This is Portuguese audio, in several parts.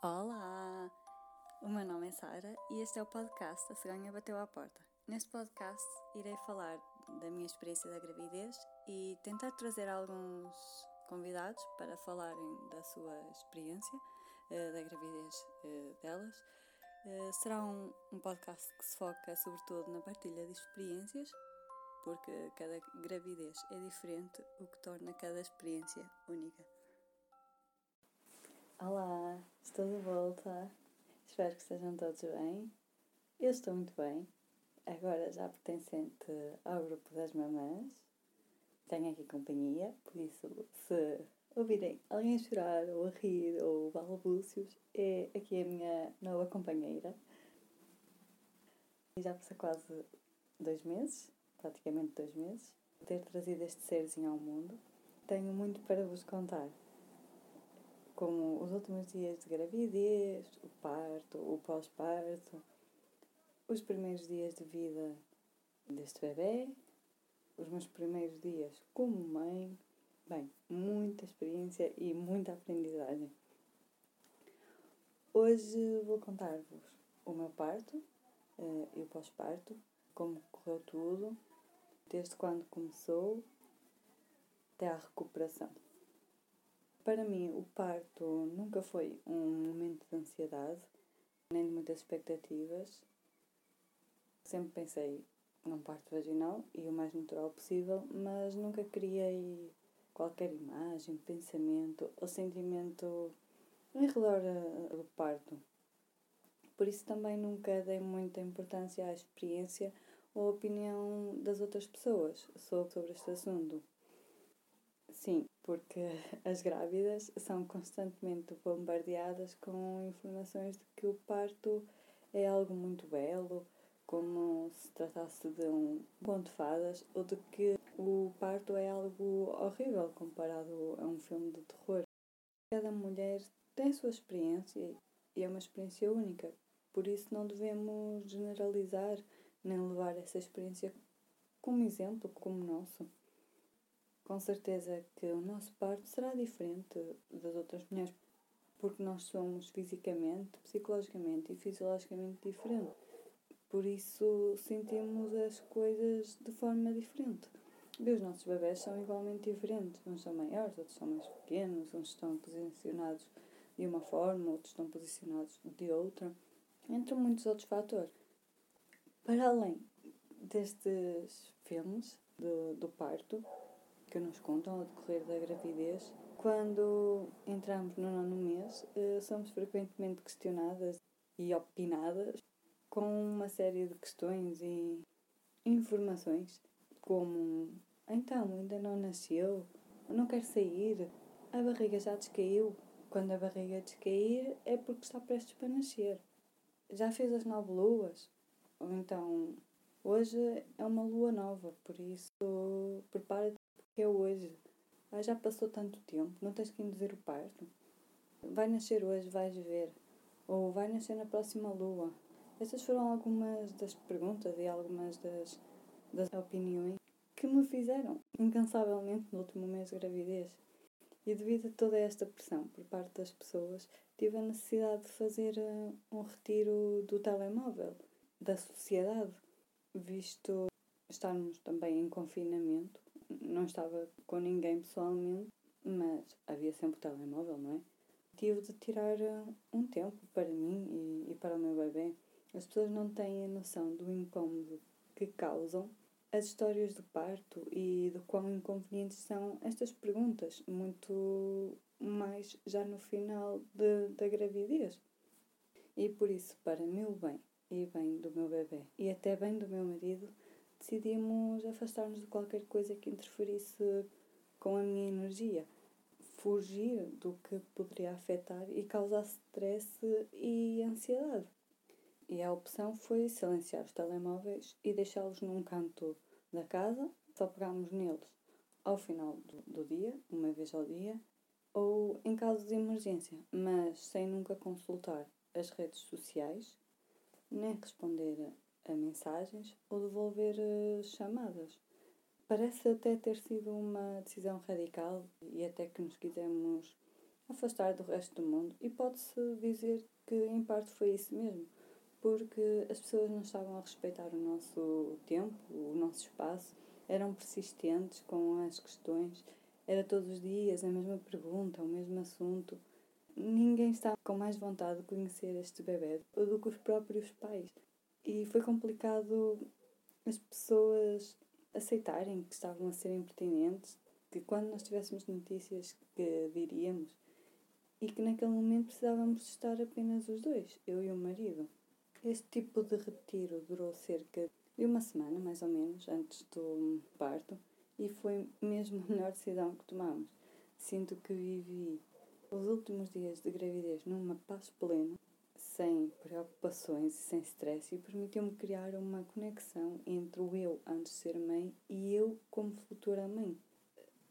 Olá! O meu nome é Sara e este é o podcast A Cegonha Bateu à Porta. Neste podcast irei falar da minha experiência da gravidez e tentar trazer alguns convidados para falarem da sua experiência, eh, da gravidez eh, delas. Eh, será um, um podcast que se foca sobretudo na partilha de experiências, porque cada gravidez é diferente, o que torna cada experiência única. Olá, estou de volta. Espero que estejam todos bem. Eu estou muito bem. Agora já pertencente ao grupo das mamãs. Tenho aqui companhia, por isso, se ouvirem alguém chorar ou a rir ou balbúcios, é aqui a minha nova companheira. Já passou quase dois meses, praticamente dois meses, ter trazido este serzinho ao mundo. Tenho muito para vos contar como os últimos dias de gravidez, o parto, o pós-parto, os primeiros dias de vida deste bebê, os meus primeiros dias como mãe. Bem, muita experiência e muita aprendizagem. Hoje vou contar-vos o meu parto uh, e o pós-parto, como correu tudo, desde quando começou até à recuperação. Para mim, o parto nunca foi um momento de ansiedade, nem de muitas expectativas. Sempre pensei num parto vaginal e o mais natural possível, mas nunca criei qualquer imagem, pensamento ou sentimento em redor do parto. Por isso também nunca dei muita importância à experiência ou opinião das outras pessoas sobre este assunto. Sim, porque as grávidas são constantemente bombardeadas com informações de que o parto é algo muito belo, como se tratasse de um conto de fadas, ou de que o parto é algo horrível comparado a um filme de terror. Cada mulher tem a sua experiência e é uma experiência única, por isso não devemos generalizar nem levar essa experiência como exemplo, como nosso. Com certeza que o nosso parto será diferente das outras mulheres, porque nós somos fisicamente, psicologicamente e fisiologicamente diferentes. Por isso sentimos as coisas de forma diferente. E os nossos bebés são igualmente diferentes. Uns são maiores, outros são mais pequenos, uns estão posicionados de uma forma, outros estão posicionados de outra, entre muitos outros fatores. Para além destes filmes do, do parto, que nos contam ao decorrer da gravidez. Quando entramos no nono mês, eh, somos frequentemente questionadas e opinadas com uma série de questões e informações, como então ainda não nasceu, não quer sair, a barriga já descaiu. Quando a barriga descair é porque está prestes para nascer. Já fez as nove luas? Ou então, hoje é uma lua nova, por isso prepara-te que é hoje. Ah, já passou tanto tempo, não tens que induzir o parto. Vai nascer hoje, vais ver. Ou vai nascer na próxima lua. Estas foram algumas das perguntas e algumas das, das opiniões que me fizeram incansavelmente no último mês de gravidez. E devido a toda esta pressão por parte das pessoas, tive a necessidade de fazer uh, um retiro do telemóvel, da sociedade, visto estarmos também em confinamento não estava com ninguém pessoalmente, mas havia sempre o telemóvel, não é? Tive de tirar eh, um tempo para mim e, e para o meu bebê. As pessoas não têm a noção do incômodo que causam as histórias do parto e do quão inconvenientes são estas perguntas, muito mais já no final de, da gravidez. E por isso, para meu bem e bem do meu bebê e até bem do meu marido, decidimos afastar-nos de qualquer coisa que interferisse com a minha energia, fugir do que poderia afetar e causar stress e ansiedade. E a opção foi silenciar os telemóveis e deixá-los num canto da casa, só pegámos neles ao final do, do dia, uma vez ao dia, ou em caso de emergência, mas sem nunca consultar as redes sociais, nem responder a mensagens ou devolver uh, chamadas. Parece até ter sido uma decisão radical e até que nos quisemos afastar do resto do mundo. E pode-se dizer que, em parte, foi isso mesmo, porque as pessoas não estavam a respeitar o nosso tempo, o nosso espaço, eram persistentes com as questões, era todos os dias a mesma pergunta, o mesmo assunto. Ninguém estava com mais vontade de conhecer este bebê do que os próprios pais. E foi complicado as pessoas aceitarem que estavam a ser impertinentes, que quando nós tivéssemos notícias que diríamos e que naquele momento precisávamos estar apenas os dois, eu e o marido. Este tipo de retiro durou cerca de uma semana, mais ou menos, antes do parto, e foi mesmo a melhor decisão que tomamos. Sinto que vivi os últimos dias de gravidez numa paz plena sem preocupações e sem stress e permitiu-me criar uma conexão entre o eu antes de ser mãe e eu como futura mãe.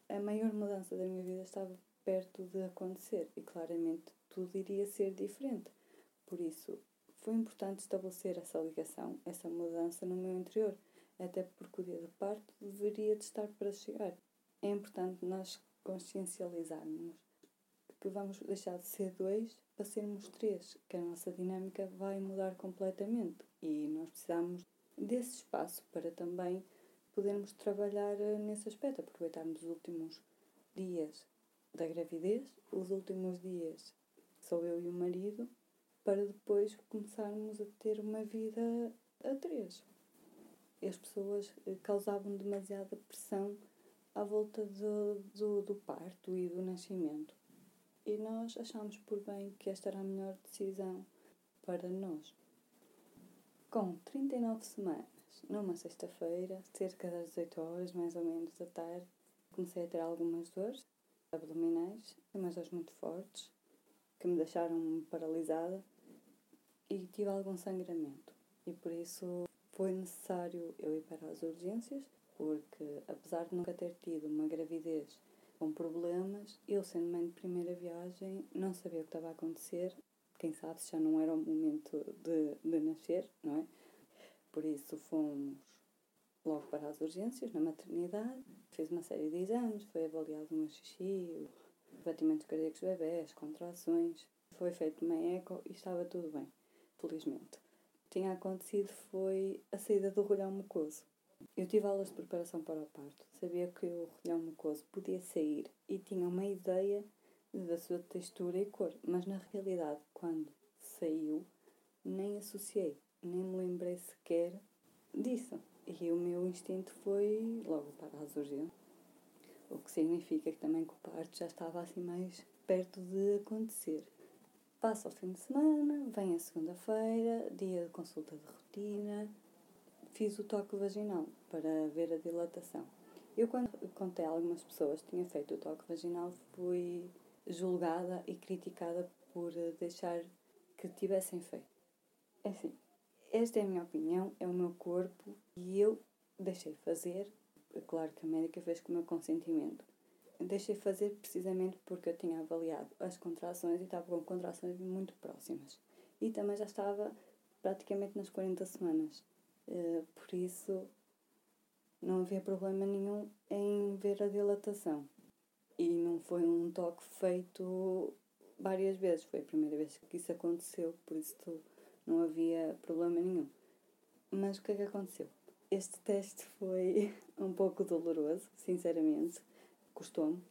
A maior mudança da minha vida estava perto de acontecer e claramente tudo iria ser diferente. Por isso, foi importante estabelecer essa ligação, essa mudança no meu interior, até porque o dia de parto deveria de estar para chegar. É importante nós consciencializarmos que vamos deixar de ser dois para sermos três, que a nossa dinâmica vai mudar completamente. E nós precisamos desse espaço para também podermos trabalhar eh, nesse aspecto, aproveitarmos os últimos dias da gravidez, os últimos dias sou eu e o marido, para depois começarmos a ter uma vida a três. As pessoas eh, causavam demasiada pressão à volta do, do, do parto e do nascimento e nós achámos por bem que esta era a melhor decisão para nós. Com 39 semanas, numa sexta-feira, cerca das 18 horas mais ou menos da tarde, comecei a ter algumas dores abdominais, umas dores muito fortes, que me deixaram paralisada e tive algum sangramento. E por isso foi necessário eu ir para as urgências, porque apesar de nunca ter tido uma gravidez com problemas. Eu, sendo mãe de primeira viagem, não sabia o que estava a acontecer. Quem sabe se já não era o momento de, de nascer, não é? Por isso fomos logo para as urgências, na maternidade. Fiz uma série de exames, foi avaliado o meu xixi, batimentos cardíacos bebés, contrações. Foi feito uma eco e estava tudo bem, felizmente. O que tinha acontecido foi a saída do rolhão mucoso. Eu tive aulas de preparação para o parto. Sabia que o rolhão mucoso podia sair e tinha uma ideia da sua textura e cor, mas na realidade, quando saiu, nem associei, nem me lembrei sequer disso. E o meu instinto foi logo para as urgências. O que significa que também que o parto já estava assim mais perto de acontecer. Passa o fim de semana, vem a segunda-feira, dia de consulta de rotina, fiz o toque vaginal para ver a dilatação. Eu, quando contei a algumas pessoas que tinha feito o toque vaginal, fui julgada e criticada por deixar que tivessem feito. É assim, esta é a minha opinião, é o meu corpo e eu deixei fazer. Claro que a médica fez com o meu consentimento. Deixei fazer precisamente porque eu tinha avaliado as contrações e estava com contrações muito próximas. E também já estava praticamente nas 40 semanas. Uh, por isso, não havia problema nenhum em ver a dilatação. E não foi um toque feito várias vezes, foi a primeira vez que isso aconteceu, por isso não havia problema nenhum. Mas o que é que aconteceu? Este teste foi um pouco doloroso, sinceramente, custou-me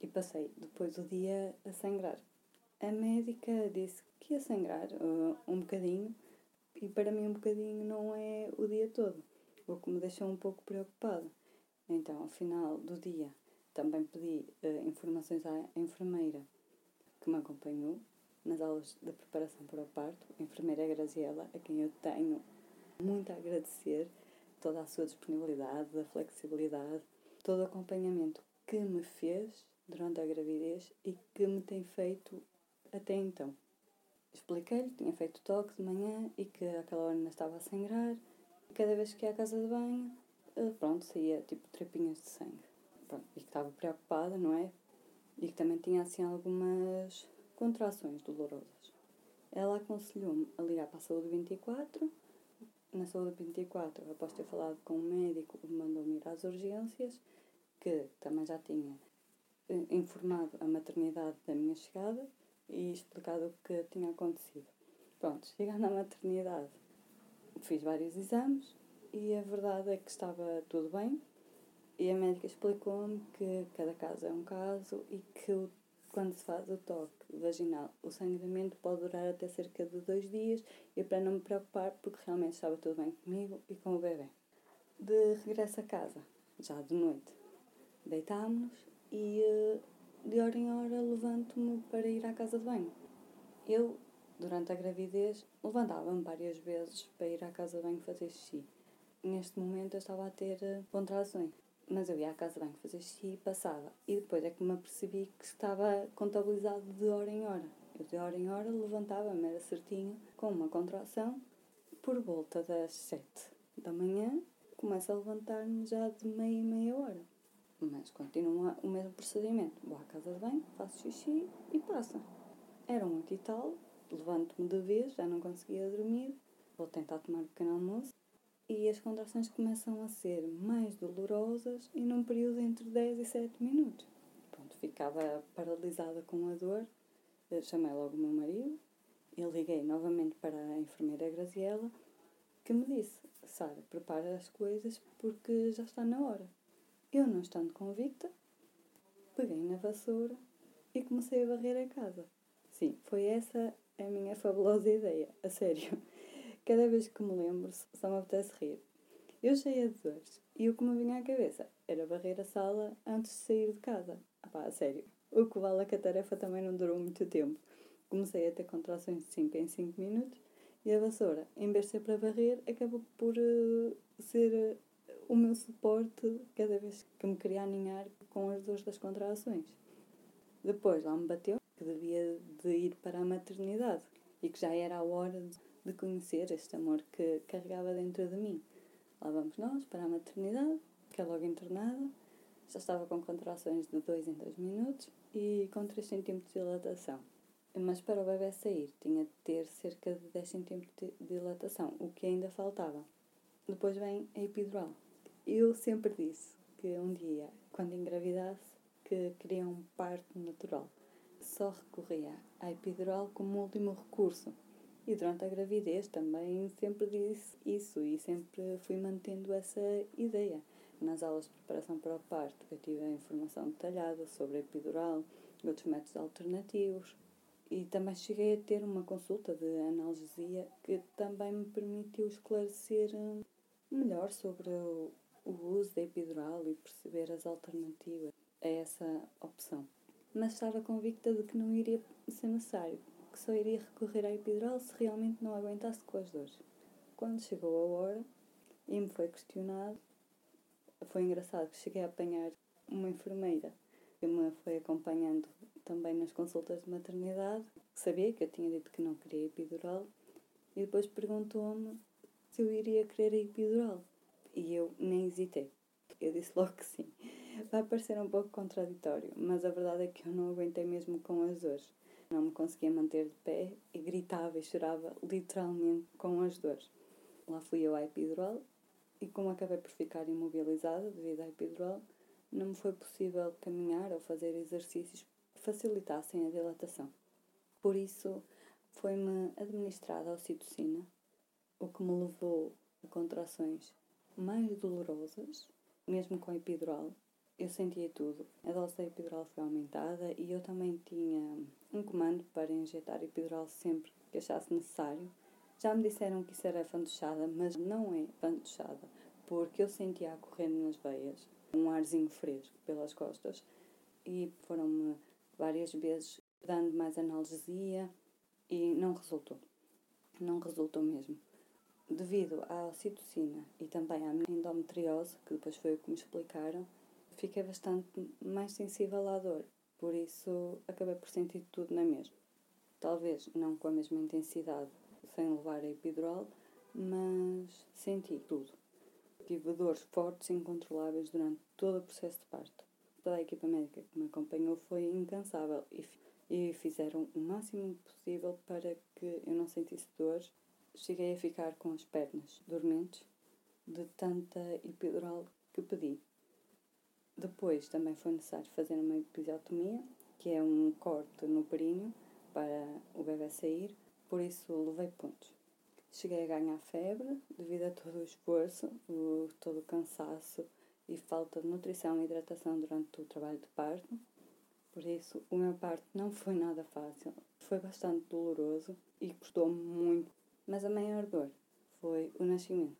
e passei depois o dia a sangrar. A médica disse que ia sangrar uh, um bocadinho e para mim um bocadinho não é o dia todo o que me deixou um pouco preocupada. Então, ao final do dia, também pedi uh, informações à enfermeira que me acompanhou nas aulas de preparação para o parto, a enfermeira Graziela, a quem eu tenho muito a agradecer toda a sua disponibilidade, a flexibilidade, todo o acompanhamento que me fez durante a gravidez e que me tem feito até então. Expliquei-lhe que tinha feito toque de manhã e que aquela hora ainda estava a sangrar cada vez que ia à casa de banho, eh, pronto, saía tipo tripinhas de sangue. Pronto, e que estava preocupada, não é? E que também tinha assim algumas contrações dolorosas. Ela aconselhou-me a ligar para a Saúde 24. Na Saúde 24, após ter falado com o médico, mandou-me ir às urgências, que também já tinha eh, informado a maternidade da minha chegada e explicado o que tinha acontecido. Pronto, chegando à maternidade, fiz vários exames e a verdade é que estava tudo bem. E a médica explicou-me que cada caso é um caso e que quando se faz o toque vaginal, o sangramento pode durar até cerca de dois dias e para não me preocupar porque realmente estava tudo bem comigo e com o bebê. De regresso a casa, já de noite, deitámos-nos e eh, de hora em hora levanto-me para ir à casa de banho. Eu, durante a gravidez, levantava-me várias vezes para ir à casa de banho fazer xixi. Neste momento eu estava a ter eh, contrações, mas eu ia à casa de banho fazer xixi e passava. E depois é que me apercebi que estava contabilizado de hora em hora. Eu de hora em hora levantava-me, era certinho, com uma contração, por volta das sete da manhã, começo a levantar-me já de meia e meia hora. Mas continua o mesmo procedimento. Vou à casa de banho, faço xixi e passa. Era um e tal, levanto-me de vez, já não conseguia dormir, vou tentar tomar um pequeno almoço e as contrações começam a ser mais dolorosas e num período entre 10 e 7 minutos. Pronto, ficava paralisada com a dor, Eu chamei logo o meu marido liguei novamente para a enfermeira Graziela que me disse, Sara, prepara as coisas porque já está na hora. Eu, não estando convicta, peguei na vassoura e comecei a varrer a casa. Sim, foi essa a minha fabulosa ideia, a sério. Cada vez que me lembro, só me apetece rir. Eu cheia de dores, e o que me vinha à cabeça era varrer a sala antes de sair de casa. Ah pá, a sério. O que vale é que a tarefa também não durou muito tempo. Comecei a ter contrações de 5 em 5 minutos e a vassoura, em vez de ser para varrer, acabou por uh, ser uh, o meu suporte cada vez que me queria aninhar com as dores das contrações. Depois lá me bateu que devia de ir para a maternidade e que já era a hora de conhecer este amor que carregava dentro de mim. Lá vamos nós para a maternidade, que é logo internada, já estava com contrações de 2 em 2 minutos e com 3 cm de dilatação. Mas para o bebê sair tinha de ter cerca de 10 cm de dilatação, o que ainda faltava. Depois vem a epidural. Eu sempre disse que um dia, quando engravidasse, que queria um parto natural. Só recorria à epidural como último recurso. E durante a gravidez também sempre disse isso e sempre fui mantendo essa ideia. Nas aulas de preparação para o parto, eu tive a informação detalhada sobre a epidural, outros métodos alternativos e também cheguei a ter uma consulta de analgesia que também me permitiu esclarecer hum, melhor sobre o, uso da epidural e perceber as alternativas a essa opção. Mas estava convicta de que não iria ser necessário, que só iria recorrer à epidural se realmente não aguentasse com as dores. Quando chegou a hora e me foi questionado, foi engraçado que cheguei a apanhar uma enfermeira que me foi acompanhando também nas consultas de maternidade, que sabia que eu tinha dito que não queria epidural, e depois perguntou-me se eu iria querer a epidural. E eu nem hesitei. Eu disse logo que sim. Vai parecer um pouco contraditório, mas a verdade é que eu não aguentei mesmo com as dores. Não me conseguia manter de pé e gritava e chorava literalmente com as dores. Lá fui eu à epidural e, como acabei por ficar imobilizada devido à epidural, não me foi possível caminhar ou fazer exercícios que facilitassem a dilatação. Por isso, foi-me administrada a ocitocina, o que me levou a contrações mais dolorosas, mesmo com epidural. Eu sentia tudo. A dose da epidural foi aumentada e eu também tinha um comando para injetar epidural sempre que achasse necessário. Já me disseram que isso era fantochada, mas não é fantochada, porque eu sentia a correr nas veias um arzinho fresco pelas costas e foram-me várias vezes dando mais analgesia e não resultou. Não resultou mesmo. Devido à ocitocina e também à endometriose, que depois foi o que me explicaram, fiquei bastante mais sensível à dor, por isso acabei por sentir tudo na mesma. Talvez não com a mesma intensidade, sem levar a epidural, mas senti tudo. Tive dores fortes e incontroláveis durante todo o processo de parto. Toda a equipa médica que me acompanhou foi incansável e, e fizeram o máximo possível para que eu não sentisse dores. Cheguei a ficar com as pernas dormentes de tanta epidural que pedi. Depois também foi necessário fazer uma episiotomia, que é um corte no períneo para o bebê sair, por isso levei pontos. Cheguei a ganhar febre devido a todo o esforço, o, todo o cansaço e falta de nutrição e hidratação durante o trabalho de parto. Por isso, o meu parto não foi nada fácil, foi bastante doloroso e custou-me muito. Mas a maior dor foi o nascimento.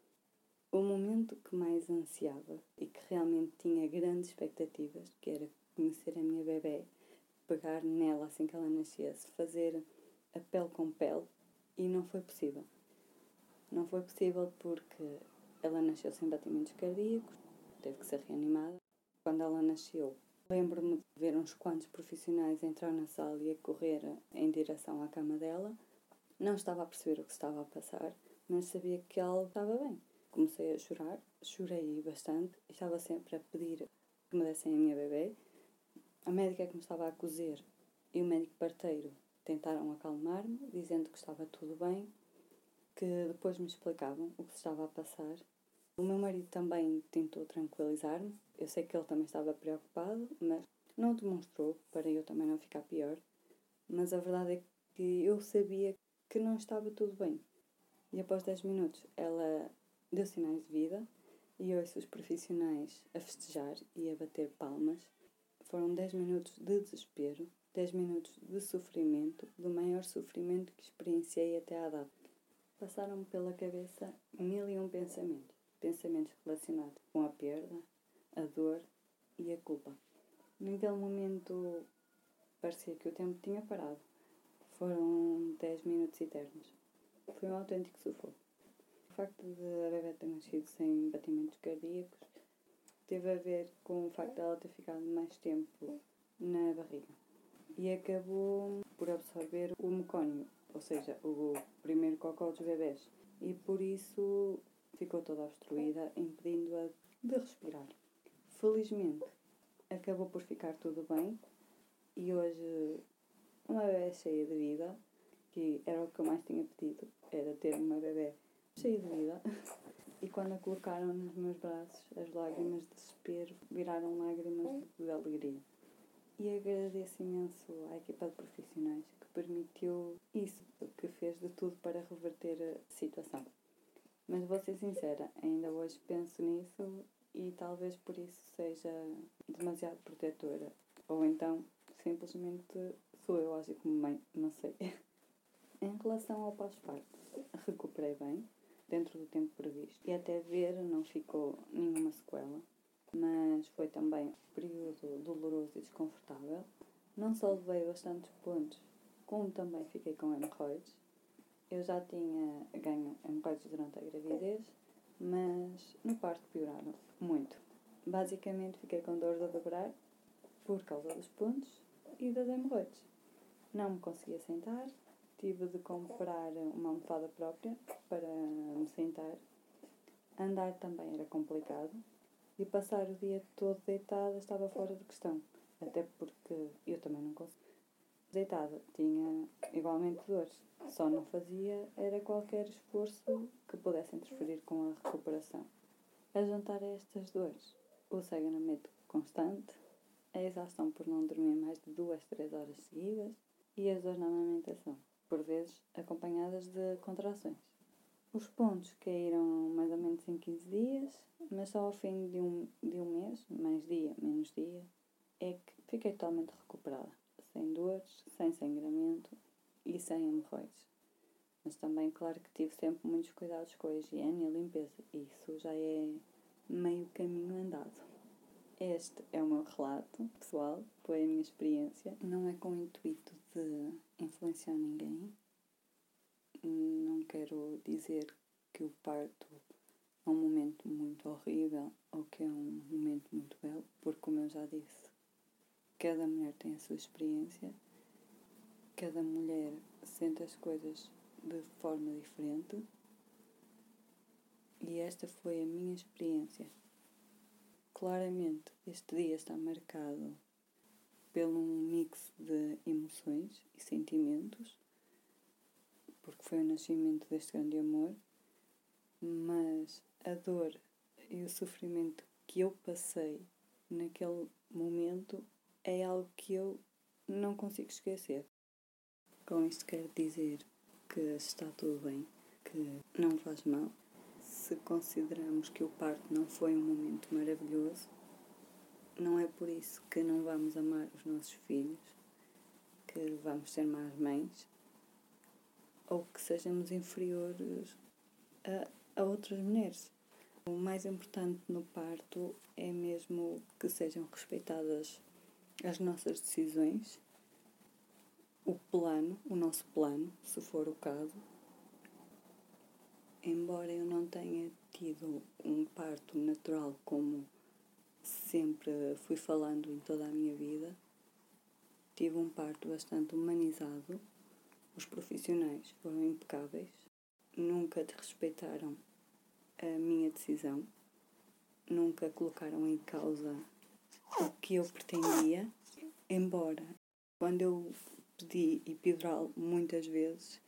O momento que mais ansiava e que realmente tinha grandes expectativas, que era conhecer a minha bebê, pegar nela assim que ela nascesse, fazer a pele com pele, e não foi possível. Não foi possível porque ela nasceu sem batimentos cardíacos, teve que ser reanimada. Quando ela nasceu, lembro-me de ver uns quantos profissionais entrar na sala e a correr em direção à cama dela. Não estava a perceber o que estava a passar, mas sabia que ela estava bem comecei a chorar, chorei bastante, estava sempre a pedir que me dessem a minha bebê. A médica que me estava a cozer e o médico parteiro tentaram acalmar-me, dizendo que estava tudo bem, que depois me explicavam o que se estava a passar. O meu marido também tentou tranquilizar-me. Eu sei que ele também estava preocupado, mas não demonstrou para eu também não ficar pior. Mas a verdade é que eu sabia que não estava tudo bem. E após 10 minutos ela deu sinais de vida e ouço os profissionais a festejar e a bater palmas. Foram 10 minutos de desespero, 10 minutos de sofrimento, do maior sofrimento que experienciei até à data. Passaram-me pela cabeça mil e um pensamentos. Pensamentos relacionados com a perda, a dor e a culpa. Naquele momento parecia que o tempo tinha parado. Foram 10 minutos eternos. Foi um autêntico sufoco. O facto de a bebê ter nascido sem batimentos cardíacos teve a ver com o facto dela ter ficado mais tempo na barriga e acabou por absorver o mecónio, ou seja, o primeiro cocó dos bebés, e por isso ficou toda obstruída, impedindo-a de respirar. Felizmente, acabou por ficar tudo bem e hoje uma bebê cheia de vida, que era o que eu mais tinha pedido, era ter uma bebê cheia de vida. E quando a colocaram nos meus braços, as lágrimas de desespero viraram lágrimas de alegria. E agradeço imenso à equipa de profissionais que permitiu isso, que fez de tudo para reverter a situação. Mas vou ser sincera, ainda hoje penso nisso e talvez por isso seja demasiado protetora. Ou então, simplesmente sou eu agir como mãe, não sei. em relação ao pós-parto, recuperei bem, dentro do tempo previsto. E até ver não ficou nenhuma sequela, mas foi também um período doloroso e desconfortável. Não só levei bastantes pontos, como também fiquei com hemorroides. Eu já tinha ganho hemorroides durante a gravidez, mas no parto pioraram muito. Basicamente fiquei com dor de dobrar por causa dos pontos e das hemorroides. Não me conseguia sentar, tive de comprar uma almofada própria para me sentar. Andar também era complicado e passar o dia todo deitada estava fora de questão, até porque eu também não conseguia. Deitada tinha igualmente dores, só não fazia era qualquer esforço que pudesse interferir com a recuperação. A juntar a estas dores, o cegamento constante, a exaustão por não dormir mais de duas, três horas seguidas e as dores na amamentação por vezes acompanhadas de contrações. Os pontos caíram mais ou menos em 15 dias, mas só ao fim de um, de um mês, mais dia, menos dia, é que fiquei totalmente recuperada, sem dores, sem sangramento e sem hemorroides. Mas também, claro que tive sempre muitos cuidados com a higiene e a limpeza, e isso já é meio caminho andado. Este é o meu relato pessoal, foi a minha experiência. Não é com o intuito de influenciar ninguém. Não quero dizer que o parto é um momento muito horrível ou que é um momento muito belo, porque, como eu já disse, cada mulher tem a sua experiência, cada mulher sente as coisas de forma diferente e esta foi a minha experiência. Claramente, este dia está marcado pelo mix de emoções e sentimentos, porque foi o nascimento deste grande amor, mas a dor e o sofrimento que eu passei naquele momento é algo que eu não consigo esquecer. Com isto quero dizer que está tudo bem, que não faz mal. Se consideramos que o parto não foi um momento maravilhoso, não é por isso que não vamos amar os nossos filhos, que vamos ser más mães ou que sejamos inferiores a, a outras mulheres. O mais importante no parto é mesmo que sejam respeitadas as nossas decisões, o plano, o nosso plano, se for o caso. Embora eu não tenha tido um parto natural como sempre fui falando em toda a minha vida, tive um parto bastante humanizado. Os profissionais foram impecáveis, nunca desrespeitaram a minha decisão, nunca colocaram em causa o que eu pretendia, embora quando eu pedi epidural muitas vezes,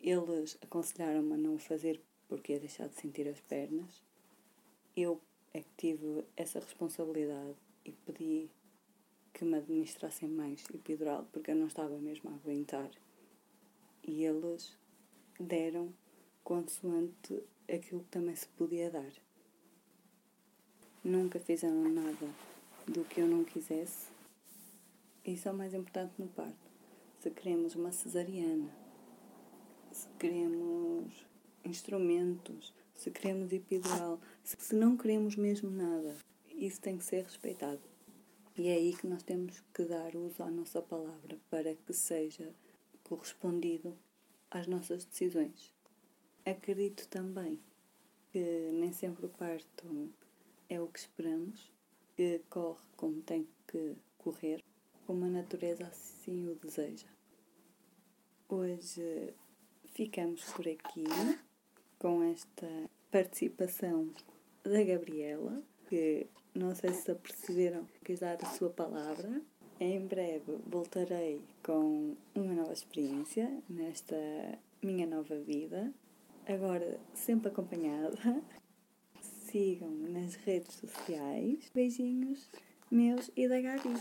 eles aconselharam-me a não fazer porque ia deixar de sentir as pernas. Eu é que tive essa responsabilidade e pedi que me administrassem mais epidural porque eu não estava mesmo a aguentar. E eles deram consoante aquilo que também se podia dar. Nunca fizeram nada do que eu não quisesse. Isso é o mais importante no parto. Se queremos uma cesariana, se queremos instrumentos, se queremos epidural, se não queremos mesmo nada, isso tem que ser respeitado. E é aí que nós temos que dar uso à nossa palavra para que seja correspondido às nossas decisões. Acredito também que nem sempre o parto é o que esperamos, que corre como tem que correr, como a natureza assim o deseja. Hoje ficamos por aqui com esta participação da Gabriela, que não sei se aperceberam, quis dar a sua palavra. Em breve voltarei com uma nova experiência nesta minha nova vida. Agora, sempre acompanhada. Sigam-me nas redes sociais. Beijinhos meus e da Gabi.